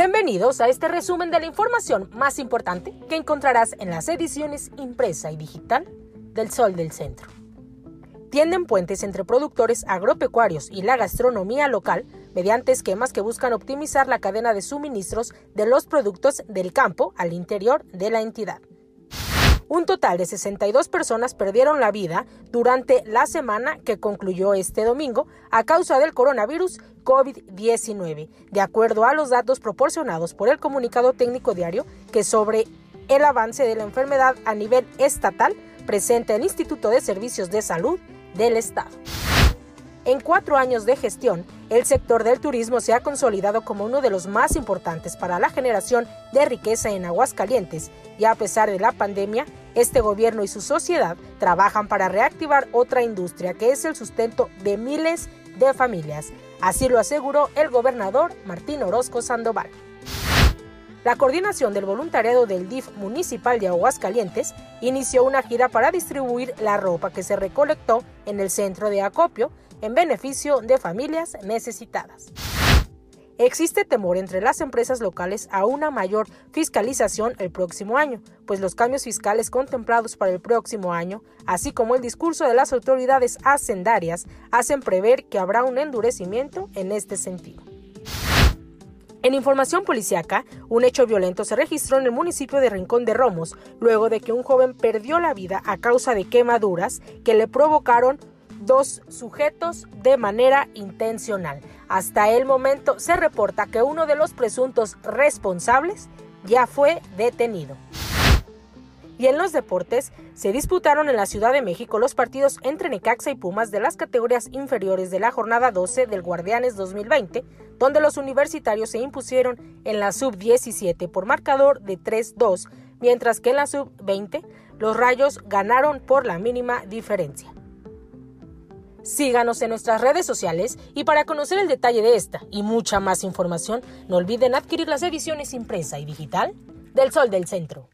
Bienvenidos a este resumen de la información más importante que encontrarás en las ediciones impresa y digital del Sol del Centro. Tienden puentes entre productores agropecuarios y la gastronomía local mediante esquemas que buscan optimizar la cadena de suministros de los productos del campo al interior de la entidad. Un total de 62 personas perdieron la vida durante la semana que concluyó este domingo a causa del coronavirus COVID-19, de acuerdo a los datos proporcionados por el comunicado técnico diario que sobre el avance de la enfermedad a nivel estatal presenta el Instituto de Servicios de Salud del Estado. En cuatro años de gestión, el sector del turismo se ha consolidado como uno de los más importantes para la generación de riqueza en Aguascalientes y a pesar de la pandemia, este gobierno y su sociedad trabajan para reactivar otra industria que es el sustento de miles de familias. Así lo aseguró el gobernador Martín Orozco Sandoval. La coordinación del voluntariado del DIF municipal de Aguascalientes inició una gira para distribuir la ropa que se recolectó en el centro de acopio en beneficio de familias necesitadas. Existe temor entre las empresas locales a una mayor fiscalización el próximo año, pues los cambios fiscales contemplados para el próximo año, así como el discurso de las autoridades hacendarias, hacen prever que habrá un endurecimiento en este sentido. En información policiaca, un hecho violento se registró en el municipio de Rincón de Romos, luego de que un joven perdió la vida a causa de quemaduras que le provocaron dos sujetos de manera intencional. Hasta el momento se reporta que uno de los presuntos responsables ya fue detenido. Y en los deportes, se disputaron en la Ciudad de México los partidos entre Necaxa y Pumas de las categorías inferiores de la jornada 12 del Guardianes 2020, donde los universitarios se impusieron en la sub-17 por marcador de 3-2, mientras que en la sub-20 los Rayos ganaron por la mínima diferencia. Síganos en nuestras redes sociales y para conocer el detalle de esta y mucha más información, no olviden adquirir las ediciones impresa y digital del Sol del Centro.